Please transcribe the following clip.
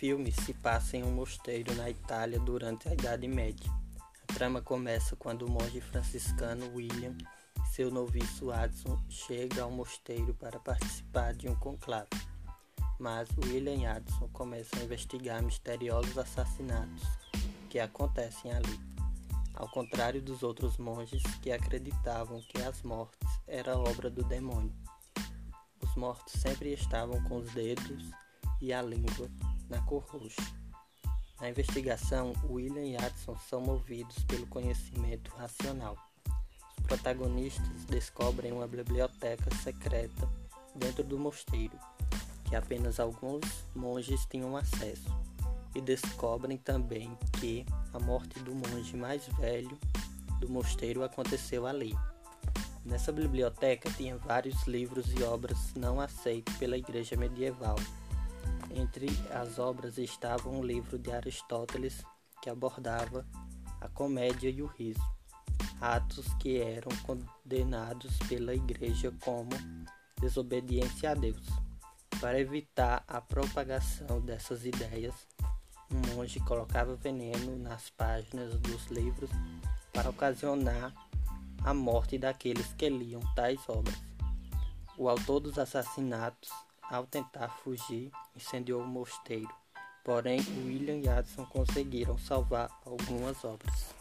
filme se passa em um mosteiro na Itália durante a Idade Média. A trama começa quando o monge franciscano William e seu noviço Addison chegam ao mosteiro para participar de um conclave. Mas William e Addison começam a investigar misteriosos assassinatos que acontecem ali. Ao contrário dos outros monges que acreditavam que as mortes eram obra do demônio. Os mortos sempre estavam com os dedos e a língua na cor roxa. Na investigação, William e Addison são movidos pelo conhecimento racional. Os protagonistas descobrem uma biblioteca secreta dentro do mosteiro, que apenas alguns monges tinham acesso, e descobrem também que a morte do monge mais velho do mosteiro aconteceu ali. Nessa biblioteca tinha vários livros e obras não aceitos pela igreja medieval entre as obras estava um livro de Aristóteles que abordava a comédia e o riso, atos que eram condenados pela Igreja como desobediência a Deus. Para evitar a propagação dessas ideias, um monge colocava veneno nas páginas dos livros para ocasionar a morte daqueles que liam tais obras. O autor dos assassinatos ao tentar fugir, incendiou o mosteiro. Porém, William e Addison conseguiram salvar algumas obras.